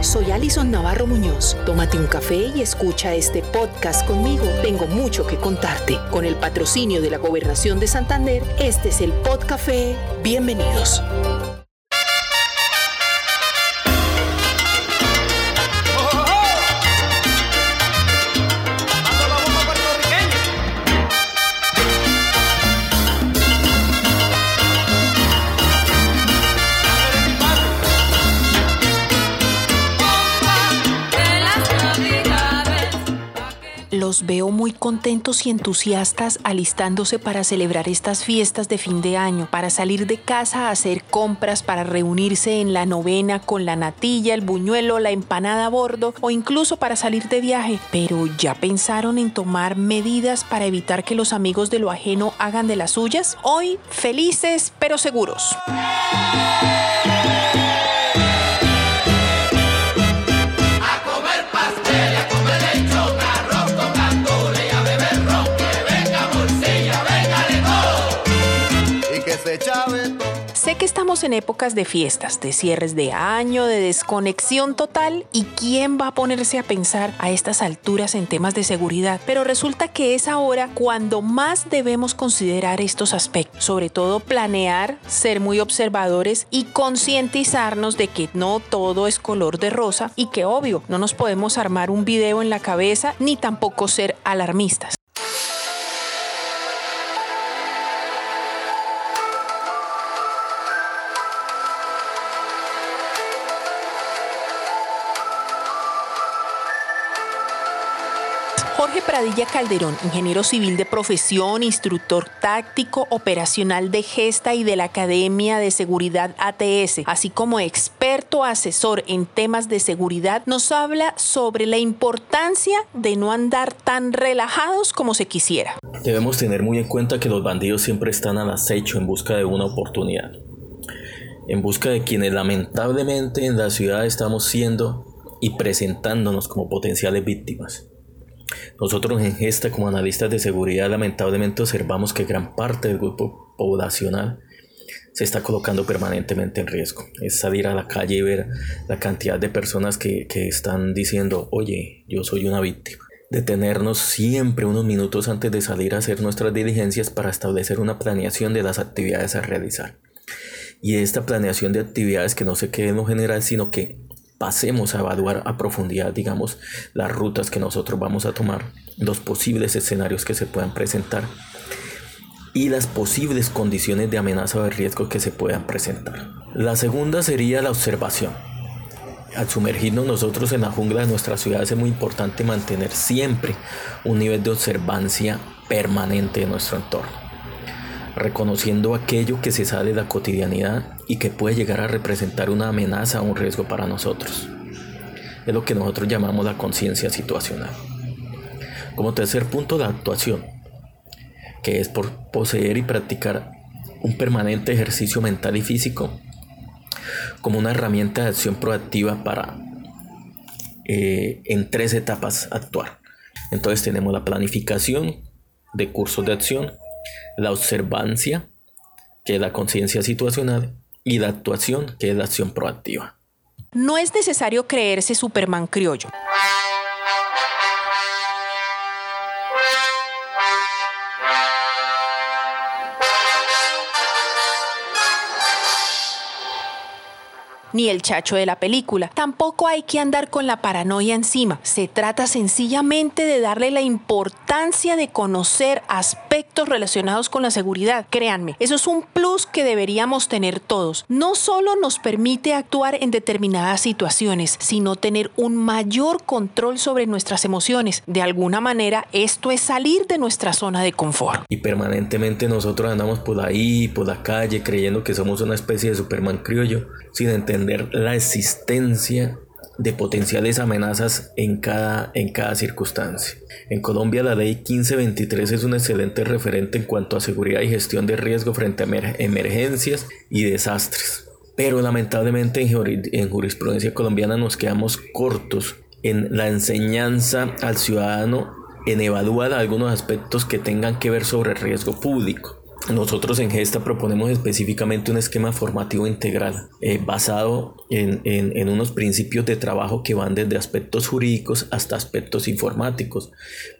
Soy Alison Navarro Muñoz. Tómate un café y escucha este podcast conmigo. Tengo mucho que contarte. Con el patrocinio de la Gobernación de Santander, este es el Podcafé. Bienvenidos. Veo muy contentos y entusiastas alistándose para celebrar estas fiestas de fin de año, para salir de casa a hacer compras, para reunirse en la novena con la natilla, el buñuelo, la empanada a bordo o incluso para salir de viaje. Pero ¿ya pensaron en tomar medidas para evitar que los amigos de lo ajeno hagan de las suyas? Hoy felices pero seguros. Sé que estamos en épocas de fiestas, de cierres de año, de desconexión total y quién va a ponerse a pensar a estas alturas en temas de seguridad, pero resulta que es ahora cuando más debemos considerar estos aspectos, sobre todo planear, ser muy observadores y concientizarnos de que no todo es color de rosa y que obvio no nos podemos armar un video en la cabeza ni tampoco ser alarmistas. Jorge Pradilla Calderón, ingeniero civil de profesión, instructor táctico operacional de Gesta y de la Academia de Seguridad ATS, así como experto asesor en temas de seguridad, nos habla sobre la importancia de no andar tan relajados como se quisiera. Debemos tener muy en cuenta que los bandidos siempre están al acecho en busca de una oportunidad, en busca de quienes lamentablemente en la ciudad estamos siendo y presentándonos como potenciales víctimas. Nosotros en Gesta como analistas de seguridad lamentablemente observamos que gran parte del grupo poblacional se está colocando permanentemente en riesgo. Es salir a la calle y ver la cantidad de personas que, que están diciendo, oye, yo soy una víctima. Detenernos siempre unos minutos antes de salir a hacer nuestras diligencias para establecer una planeación de las actividades a realizar. Y esta planeación de actividades que no se quede en lo general, sino que pasemos a evaluar a profundidad, digamos, las rutas que nosotros vamos a tomar, los posibles escenarios que se puedan presentar y las posibles condiciones de amenaza o de riesgo que se puedan presentar. La segunda sería la observación. Al sumergirnos nosotros en la jungla de nuestra ciudad es muy importante mantener siempre un nivel de observancia permanente de nuestro entorno reconociendo aquello que se sale de la cotidianidad y que puede llegar a representar una amenaza o un riesgo para nosotros. Es lo que nosotros llamamos la conciencia situacional. Como tercer punto, la actuación, que es por poseer y practicar un permanente ejercicio mental y físico como una herramienta de acción proactiva para eh, en tres etapas actuar. Entonces tenemos la planificación de cursos de acción, la observancia, que es la conciencia situacional, y la actuación, que es la acción proactiva. No es necesario creerse Superman criollo. Ni el chacho de la película. Tampoco hay que andar con la paranoia encima. Se trata sencillamente de darle la importancia de conocer aspectos relacionados con la seguridad. Créanme, eso es un plus que deberíamos tener todos. No solo nos permite actuar en determinadas situaciones, sino tener un mayor control sobre nuestras emociones. De alguna manera, esto es salir de nuestra zona de confort. Y permanentemente nosotros andamos por ahí, por la calle, creyendo que somos una especie de Superman criollo, sin entender la existencia de potenciales amenazas en cada, en cada circunstancia. En Colombia la ley 1523 es un excelente referente en cuanto a seguridad y gestión de riesgo frente a emergencias y desastres. Pero lamentablemente en jurisprudencia colombiana nos quedamos cortos en la enseñanza al ciudadano en evaluar algunos aspectos que tengan que ver sobre riesgo público. Nosotros en Gesta proponemos específicamente un esquema formativo integral eh, basado en, en, unos principios de trabajo que van desde aspectos jurídicos hasta aspectos informáticos,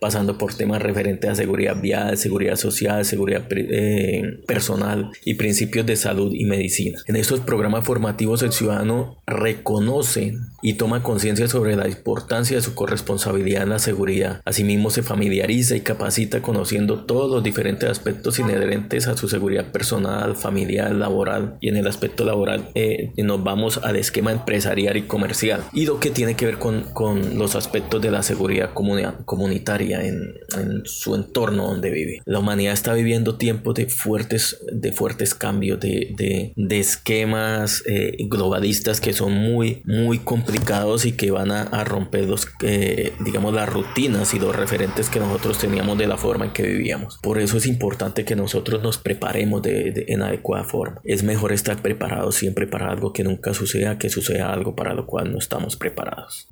pasando por temas referentes a seguridad vial, seguridad social, seguridad eh, personal y principios de salud y medicina. En estos programas formativos el ciudadano reconoce y toma conciencia sobre la importancia de su corresponsabilidad en la seguridad. Asimismo se familiariza y capacita conociendo todos los diferentes aspectos inherentes a su seguridad personal, familiar, laboral y en el aspecto laboral eh, nos vamos al esquema empresarial y comercial y lo que tiene que ver con, con los aspectos de la seguridad comunitaria en, en, su entorno donde vive. La humanidad está viviendo tiempos de fuertes, de fuertes cambios, de, de, de esquemas eh, globalistas que son muy, muy complicados y que van a, a romper los, eh, digamos, las rutinas y los referentes que nosotros teníamos de la forma en que vivíamos. Por eso es importante que nosotros nos preparemos de, en adecuada forma. Es mejor estar preparados siempre para algo que nunca suceda que suceda algo para lo cual no estamos preparados.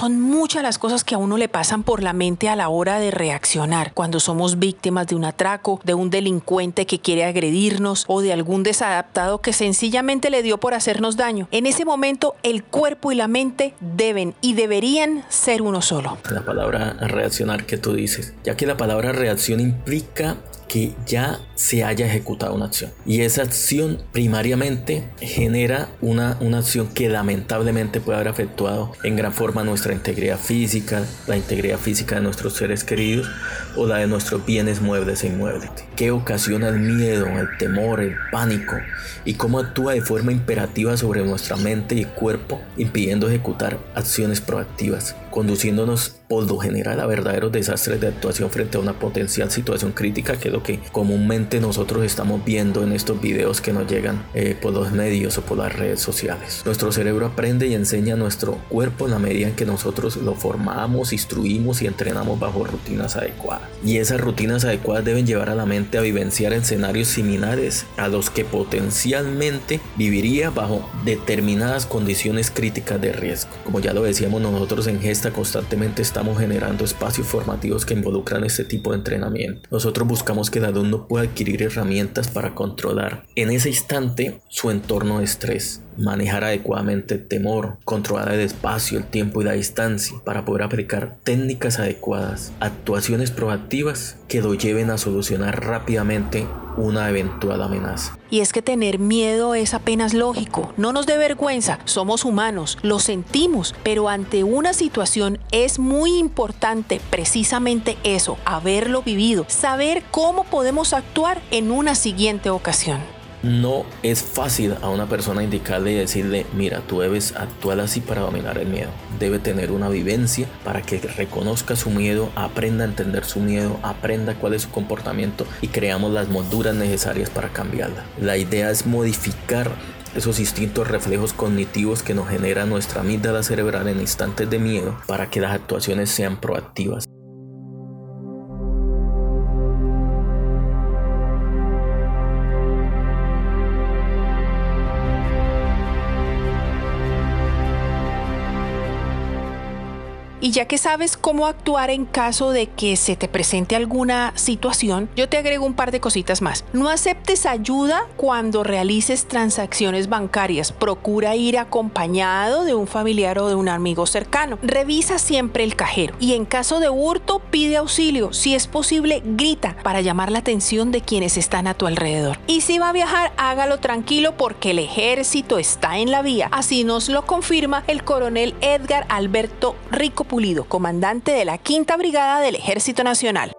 Son muchas las cosas que a uno le pasan por la mente a la hora de reaccionar cuando somos víctimas de un atraco, de un delincuente que quiere agredirnos o de algún desadaptado que sencillamente le dio por hacernos daño. En ese momento el cuerpo y la mente deben y deberían ser uno solo. La palabra reaccionar que tú dices, ya que la palabra reacción implica que ya se haya ejecutado una acción. Y esa acción primariamente genera una, una acción que lamentablemente puede haber afectuado en gran forma nuestra integridad física, la integridad física de nuestros seres queridos o la de nuestros bienes muebles e inmuebles. ¿Qué ocasiona el miedo, el temor, el pánico? Y cómo actúa de forma imperativa sobre nuestra mente y cuerpo, impidiendo ejecutar acciones proactivas, conduciéndonos por lo general a verdaderos desastres de actuación frente a una potencial situación crítica, que es lo que comúnmente nosotros estamos viendo en estos videos que nos llegan eh, por los medios o por las redes sociales. Nuestro cerebro aprende y enseña a nuestro cuerpo en la medida en que nosotros lo formamos, instruimos y entrenamos bajo rutinas adecuadas. Y esas rutinas adecuadas deben llevar a la mente a vivenciar escenarios similares a los que potencialmente viviría bajo determinadas condiciones críticas de riesgo. Como ya lo decíamos nosotros en Gesta constantemente estamos estamos generando espacios formativos que involucran este tipo de entrenamiento. Nosotros buscamos que el alumno pueda adquirir herramientas para controlar en ese instante su entorno de estrés, manejar adecuadamente el temor, controlar el espacio, el tiempo y la distancia para poder aplicar técnicas adecuadas, actuaciones proactivas que lo lleven a solucionar rápidamente una eventual amenaza. Y es que tener miedo es apenas lógico, no nos dé vergüenza, somos humanos, lo sentimos, pero ante una situación es muy importante precisamente eso, haberlo vivido, saber cómo podemos actuar en una siguiente ocasión. No es fácil a una persona indicarle y decirle, mira, tú debes actuar así para dominar el miedo. Debe tener una vivencia para que reconozca su miedo, aprenda a entender su miedo, aprenda cuál es su comportamiento y creamos las molduras necesarias para cambiarla. La idea es modificar esos instintos reflejos cognitivos que nos genera nuestra amígdala cerebral en instantes de miedo para que las actuaciones sean proactivas. Y ya que sabes cómo actuar en caso de que se te presente alguna situación, yo te agrego un par de cositas más. No aceptes ayuda cuando realices transacciones bancarias. Procura ir acompañado de un familiar o de un amigo cercano. Revisa siempre el cajero y en caso de hurto pide auxilio. Si es posible, grita para llamar la atención de quienes están a tu alrededor. Y si va a viajar, hágalo tranquilo porque el ejército está en la vía. Así nos lo confirma el coronel Edgar Alberto Rico Pulido, comandante de la Quinta Brigada del Ejército Nacional.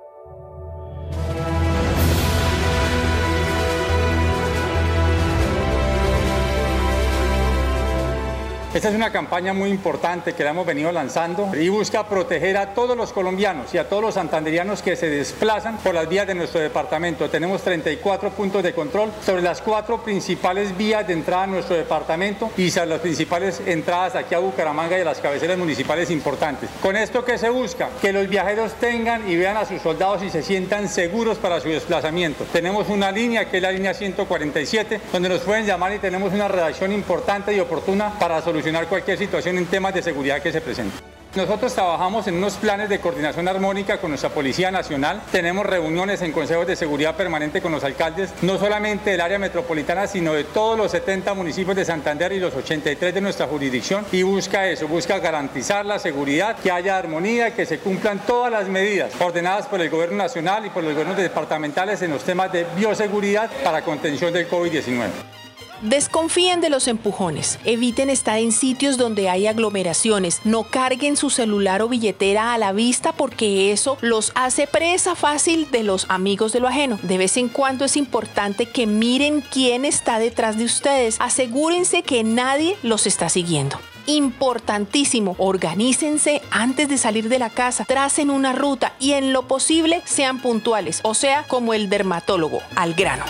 Esta es una campaña muy importante que la hemos venido lanzando y busca proteger a todos los colombianos y a todos los santanderianos que se desplazan por las vías de nuestro departamento. Tenemos 34 puntos de control sobre las cuatro principales vías de entrada a nuestro departamento y sobre las principales entradas aquí a Bucaramanga y a las cabeceras municipales importantes. Con esto que se busca, que los viajeros tengan y vean a sus soldados y se sientan seguros para su desplazamiento. Tenemos una línea que es la línea 147, donde nos pueden llamar y tenemos una redacción importante y oportuna para solucionar cualquier situación en temas de seguridad que se presente. Nosotros trabajamos en unos planes de coordinación armónica con nuestra Policía Nacional. Tenemos reuniones en consejos de seguridad permanente con los alcaldes, no solamente del área metropolitana, sino de todos los 70 municipios de Santander y los 83 de nuestra jurisdicción. Y busca eso, busca garantizar la seguridad, que haya armonía, que se cumplan todas las medidas ordenadas por el Gobierno Nacional y por los gobiernos departamentales en los temas de bioseguridad para contención del COVID-19. Desconfíen de los empujones, eviten estar en sitios donde hay aglomeraciones, no carguen su celular o billetera a la vista porque eso los hace presa fácil de los amigos de lo ajeno. De vez en cuando es importante que miren quién está detrás de ustedes, asegúrense que nadie los está siguiendo importantísimo. Organícense antes de salir de la casa, tracen una ruta y en lo posible sean puntuales, o sea, como el dermatólogo, al grano.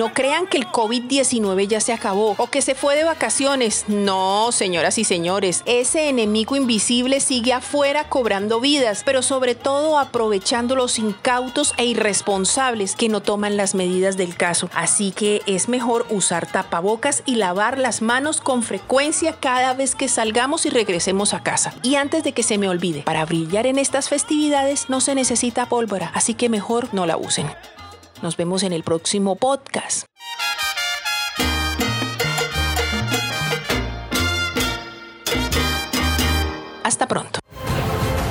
No crean que el COVID-19 ya se acabó o que se fue de vacaciones. No, señoras y señores, ese enemigo invisible sigue afuera cobrando vidas, pero sobre todo aprovechando los incautos e irresponsables que no toman las medidas del caso. Así que es mejor usar tapabocas y lavar las manos con frecuencia cada vez que salgamos y regresemos a casa. Y antes de que se me olvide, para brillar en estas festividades no se necesita pólvora, así que mejor no la usen. Nos vemos en el próximo podcast. Hasta pronto.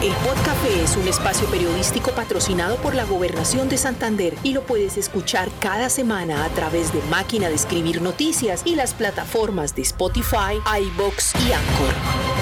El Podcafé es un espacio periodístico patrocinado por la Gobernación de Santander y lo puedes escuchar cada semana a través de Máquina de Escribir Noticias y las plataformas de Spotify, iBox y Anchor.